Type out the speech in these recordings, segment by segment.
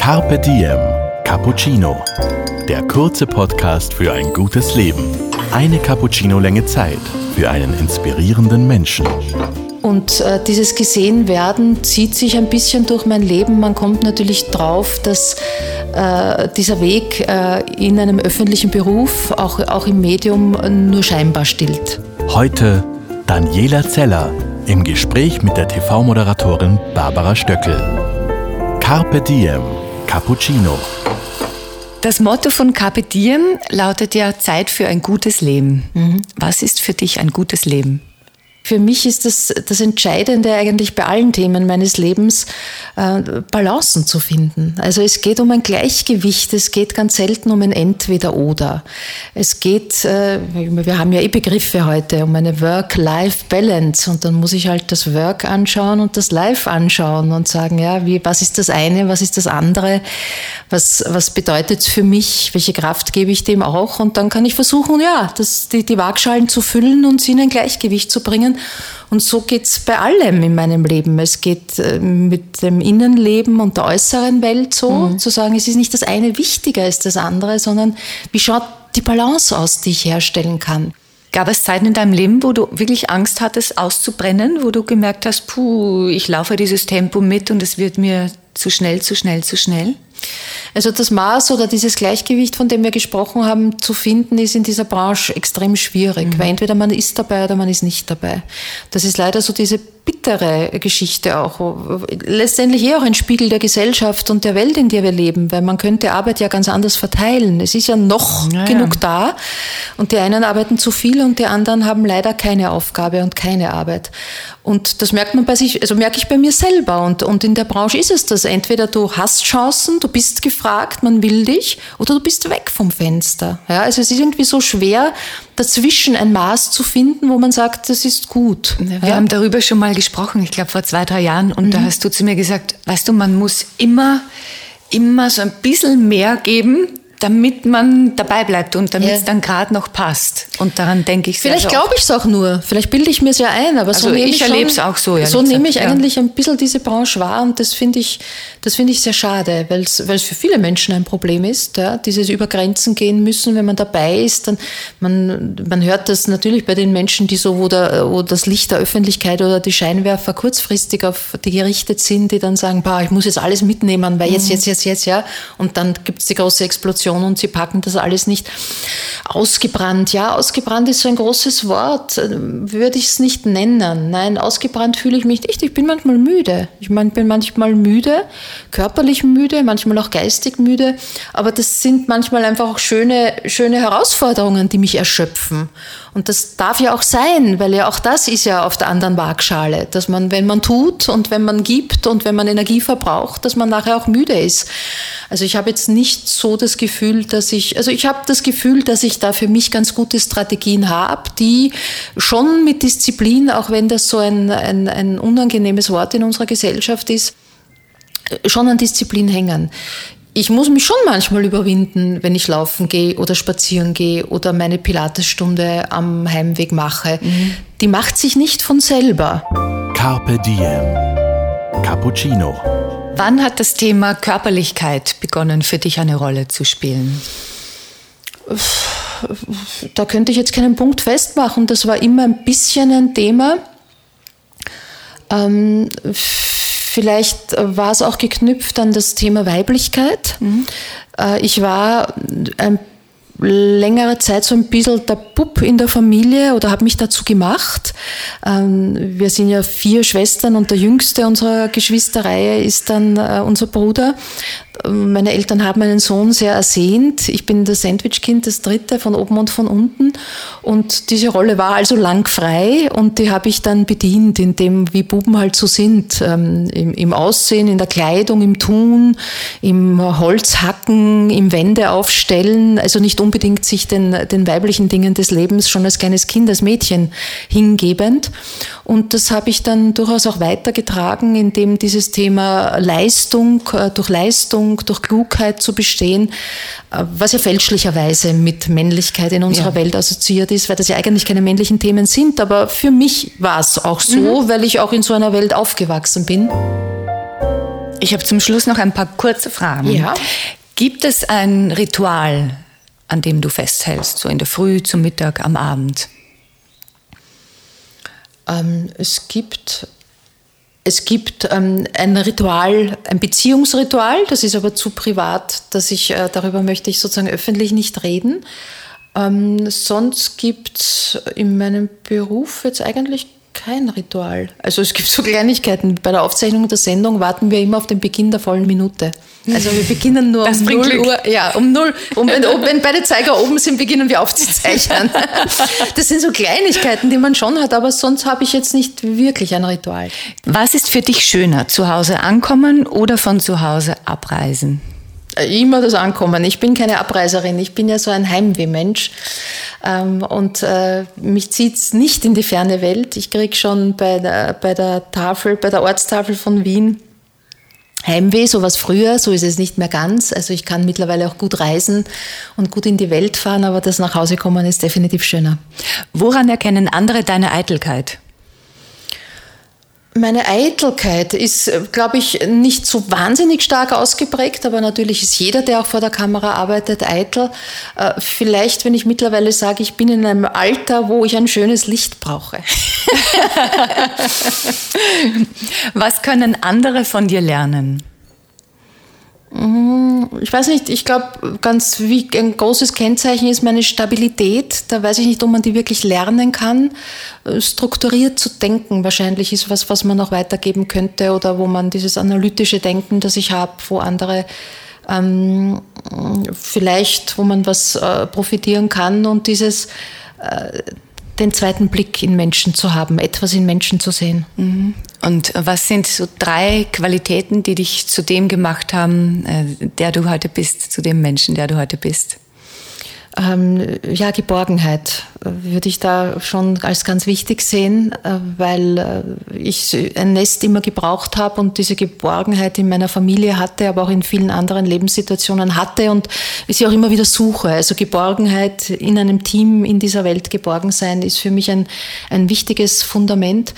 Carpe Diem Cappuccino. Der kurze Podcast für ein gutes Leben. Eine Cappuccino-Länge Zeit für einen inspirierenden Menschen. Und äh, dieses Gesehenwerden zieht sich ein bisschen durch mein Leben. Man kommt natürlich drauf, dass äh, dieser Weg äh, in einem öffentlichen Beruf, auch, auch im Medium, nur scheinbar stillt. Heute Daniela Zeller im Gespräch mit der TV-Moderatorin Barbara Stöckel. Carpe Diem Cappuccino. Das Motto von Carpe Diem lautet ja Zeit für ein gutes Leben. Mhm. Was ist für dich ein gutes Leben? Für mich ist das, das Entscheidende eigentlich bei allen Themen meines Lebens, äh, Balancen zu finden. Also es geht um ein Gleichgewicht, es geht ganz selten um ein Entweder-Oder. Es geht, äh, wir haben ja eh Begriffe heute, um eine Work-Life-Balance. Und dann muss ich halt das Work anschauen und das Life anschauen und sagen, ja, wie, was ist das eine, was ist das andere, was, was bedeutet es für mich, welche Kraft gebe ich dem auch? Und dann kann ich versuchen, ja, das, die, die Waagschalen zu füllen und sie in ein Gleichgewicht zu bringen und so geht es bei allem in meinem Leben. Es geht äh, mit dem Innenleben und der äußeren Welt so, mhm. zu sagen, es ist nicht das eine wichtiger als das andere, sondern wie schaut die Balance aus, die ich herstellen kann. Gab es Zeiten in deinem Leben, wo du wirklich Angst hattest, auszubrennen, wo du gemerkt hast, puh, ich laufe dieses Tempo mit und es wird mir zu schnell, zu schnell, zu schnell? Also das Maß oder dieses Gleichgewicht, von dem wir gesprochen haben, zu finden, ist in dieser Branche extrem schwierig, mhm. weil entweder man ist dabei oder man ist nicht dabei. Das ist leider so diese bittere Geschichte auch. Letztendlich eh auch ein Spiegel der Gesellschaft und der Welt, in der wir leben, weil man könnte Arbeit ja ganz anders verteilen. Es ist ja noch naja. genug da und die einen arbeiten zu viel und die anderen haben leider keine Aufgabe und keine Arbeit. Und das merkt man bei sich, also merke ich bei mir selber und, und in der Branche ist es das. Entweder du hast Chancen, du bist gefragt, man will dich, oder du bist weg vom Fenster. Ja, also es ist irgendwie so schwer, dazwischen ein Maß zu finden, wo man sagt, das ist gut. Wir ja? haben darüber schon mal gesprochen, ich glaube vor zwei, drei Jahren, und mhm. da hast du zu mir gesagt, weißt du, man muss immer, immer so ein bisschen mehr geben, damit man dabei bleibt und damit ja. es dann gerade noch passt. Und daran denke ich sehr Vielleicht glaube ich es auch nur. Vielleicht bilde ich mir es ja ein. Aber also so ich, ich erlebe es auch so. So nehme ich ja. eigentlich ein bisschen diese Branche wahr und das finde ich, das finde ich sehr schade, weil es für viele Menschen ein Problem ist, ja, dieses über Grenzen gehen müssen, wenn man dabei ist. Dann, man, man hört das natürlich bei den Menschen, die so, wo, der, wo das Licht der Öffentlichkeit oder die Scheinwerfer kurzfristig auf die gerichtet sind, die dann sagen, bah, ich muss jetzt alles mitnehmen, weil jetzt, mhm. jetzt, jetzt, jetzt, ja. Und dann gibt es die große Explosion und sie packen das alles nicht. Ausgebrannt, ja, ausgebrannt ist so ein großes Wort, würde ich es nicht nennen. Nein, ausgebrannt fühle ich mich nicht. Ich bin manchmal müde. Ich bin manchmal müde, körperlich müde, manchmal auch geistig müde. Aber das sind manchmal einfach auch schöne, schöne Herausforderungen, die mich erschöpfen. Und das darf ja auch sein, weil ja auch das ist ja auf der anderen Waagschale, dass man, wenn man tut und wenn man gibt und wenn man Energie verbraucht, dass man nachher auch müde ist. Also ich habe jetzt nicht so das Gefühl, dass ich, also ich habe das Gefühl, dass ich da für mich ganz gute Strategien habe, die schon mit Disziplin, auch wenn das so ein, ein, ein unangenehmes Wort in unserer Gesellschaft ist, schon an Disziplin hängen ich muss mich schon manchmal überwinden, wenn ich laufen gehe oder spazieren gehe oder meine Pilatesstunde am Heimweg mache. Mhm. Die macht sich nicht von selber. Carpe Diem. Cappuccino. Wann hat das Thema Körperlichkeit begonnen für dich eine Rolle zu spielen? Da könnte ich jetzt keinen Punkt festmachen. Das war immer ein bisschen ein Thema. Ähm, Vielleicht war es auch geknüpft an das Thema Weiblichkeit. Mhm. Äh, ich war ein längere Zeit so ein bisschen der Bub in der Familie oder habe mich dazu gemacht. Ähm, wir sind ja vier Schwestern und der jüngste unserer Geschwisterreihe ist dann äh, unser Bruder. Meine Eltern haben meinen Sohn sehr ersehnt. Ich bin das Sandwich-Kind, das dritte von oben und von unten. Und diese Rolle war also lang frei und die habe ich dann bedient in dem, wie Buben halt so sind. Ähm, im, im, Aussehen, in der Kleidung, im Tun, im Holzhacken, im Wände aufstellen. Also nicht unbedingt sich den, den weiblichen Dingen des Lebens schon als kleines Kind, als Mädchen hingebend. Und das habe ich dann durchaus auch weitergetragen, indem dieses Thema Leistung, äh, durch Leistung, Bildung, durch Klugheit zu bestehen, äh, was ja fälschlicherweise mit Männlichkeit in unserer ja. Welt assoziiert ist, weil das ja eigentlich keine männlichen Themen sind. Aber für mich war es auch so, mhm. weil ich auch in so einer Welt aufgewachsen bin. Ich habe zum Schluss noch ein paar kurze Fragen. Ja. Gibt es ein Ritual, an dem du festhältst, so in der Früh, zum Mittag, am Abend? Ähm, es gibt es gibt ähm, ein Ritual, ein Beziehungsritual, das ist aber zu privat, dass ich äh, darüber möchte ich sozusagen öffentlich nicht reden. Ähm, sonst gibt es in meinem Beruf jetzt eigentlich kein Ritual. Also es gibt so Kleinigkeiten. Bei der Aufzeichnung der Sendung warten wir immer auf den Beginn der vollen Minute. Also wir beginnen nur das um 0 Glück. Uhr. Ja, um 0 um, wenn, wenn beide Zeiger oben sind, beginnen wir aufzuzeichnen. Das sind so Kleinigkeiten, die man schon hat, aber sonst habe ich jetzt nicht wirklich ein Ritual. Was ist für dich schöner, zu Hause ankommen oder von zu Hause abreisen? Immer das Ankommen. Ich bin keine Abreiserin, ich bin ja so ein Heimwehmensch. Ähm, und äh, mich zieht's nicht in die ferne Welt. Ich krieg schon bei der, bei der Tafel, bei der Ortstafel von Wien Heimweh, so was früher, so ist es nicht mehr ganz. Also ich kann mittlerweile auch gut reisen und gut in die Welt fahren, aber das nach Hause kommen ist definitiv schöner. Woran erkennen andere deine Eitelkeit? Meine Eitelkeit ist, glaube ich, nicht so wahnsinnig stark ausgeprägt, aber natürlich ist jeder, der auch vor der Kamera arbeitet, eitel. Äh, vielleicht, wenn ich mittlerweile sage, ich bin in einem Alter, wo ich ein schönes Licht brauche. Was können andere von dir lernen? Mm, ich weiß nicht, ich glaube, ganz wie ein großes Kennzeichen ist meine Stabilität. Da weiß ich nicht, ob man die wirklich lernen kann. Äh, strukturiert zu denken wahrscheinlich ist was, was man noch weitergeben könnte oder wo man dieses analytische Denken, das ich habe, wo andere ähm, vielleicht, wo man was äh, profitieren kann und dieses äh, den zweiten Blick in Menschen zu haben, etwas in Menschen zu sehen. Mhm. Und was sind so drei Qualitäten, die dich zu dem gemacht haben, äh, der du heute bist, zu dem Menschen, der du heute bist? Ähm, ja, Geborgenheit würde ich da schon als ganz wichtig sehen, äh, weil äh, ich ein Nest immer gebraucht habe und diese Geborgenheit in meiner Familie hatte, aber auch in vielen anderen Lebenssituationen hatte und sie auch immer wieder suche. Also Geborgenheit in einem Team in dieser Welt geborgen sein ist für mich ein, ein wichtiges Fundament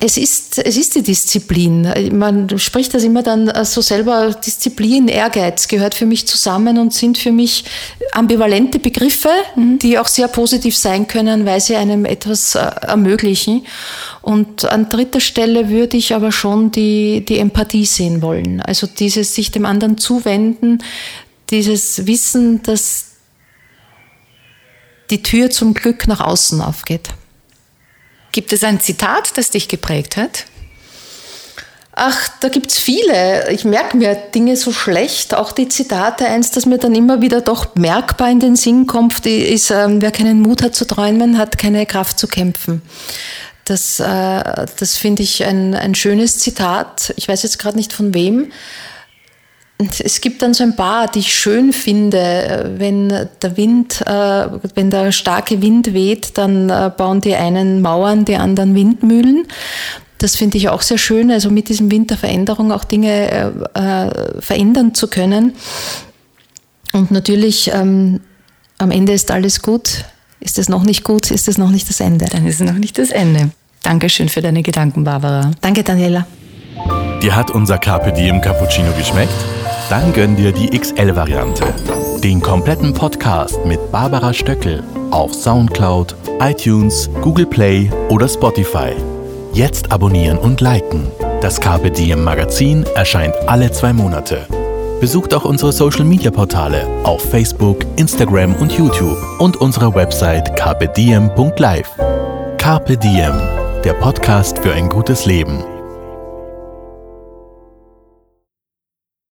es ist, es ist die Disziplin. Man spricht das immer dann so selber, Disziplin, Ehrgeiz gehört für mich zusammen und sind für mich ambivalente Begriffe, mhm. die auch sehr positiv sein können, weil sie einem etwas äh, ermöglichen. Und an dritter Stelle würde ich aber schon die, die Empathie sehen wollen. Also dieses sich dem anderen zuwenden, dieses Wissen, dass die Tür zum Glück nach außen aufgeht. Gibt es ein Zitat, das dich geprägt hat? Ach, da gibt es viele. Ich merke mir Dinge so schlecht. Auch die Zitate, eins, das mir dann immer wieder doch merkbar in den Sinn kommt, ist, ähm, wer keinen Mut hat zu träumen, hat keine Kraft zu kämpfen. Das, äh, das finde ich ein, ein schönes Zitat. Ich weiß jetzt gerade nicht von wem, es gibt dann so ein paar, die ich schön finde. Wenn der Wind, äh, wenn der starke Wind weht, dann äh, bauen die einen Mauern, die anderen Windmühlen. Das finde ich auch sehr schön, also mit diesem Wind der Veränderung auch Dinge äh, verändern zu können. Und natürlich, ähm, am Ende ist alles gut. Ist es noch nicht gut, ist es noch nicht das Ende. Dann ist es noch nicht das Ende. Dankeschön für deine Gedanken, Barbara. Danke, Daniela. Dir hat unser Carpe Diem Cappuccino geschmeckt? Dann gönn dir die XL-Variante. Den kompletten Podcast mit Barbara Stöckel auf Soundcloud, iTunes, Google Play oder Spotify. Jetzt abonnieren und liken. Das Carpe Diem Magazin erscheint alle zwei Monate. Besucht auch unsere Social Media Portale auf Facebook, Instagram und YouTube und unsere Website carpediem.live. Carpe Diem, der Podcast für ein gutes Leben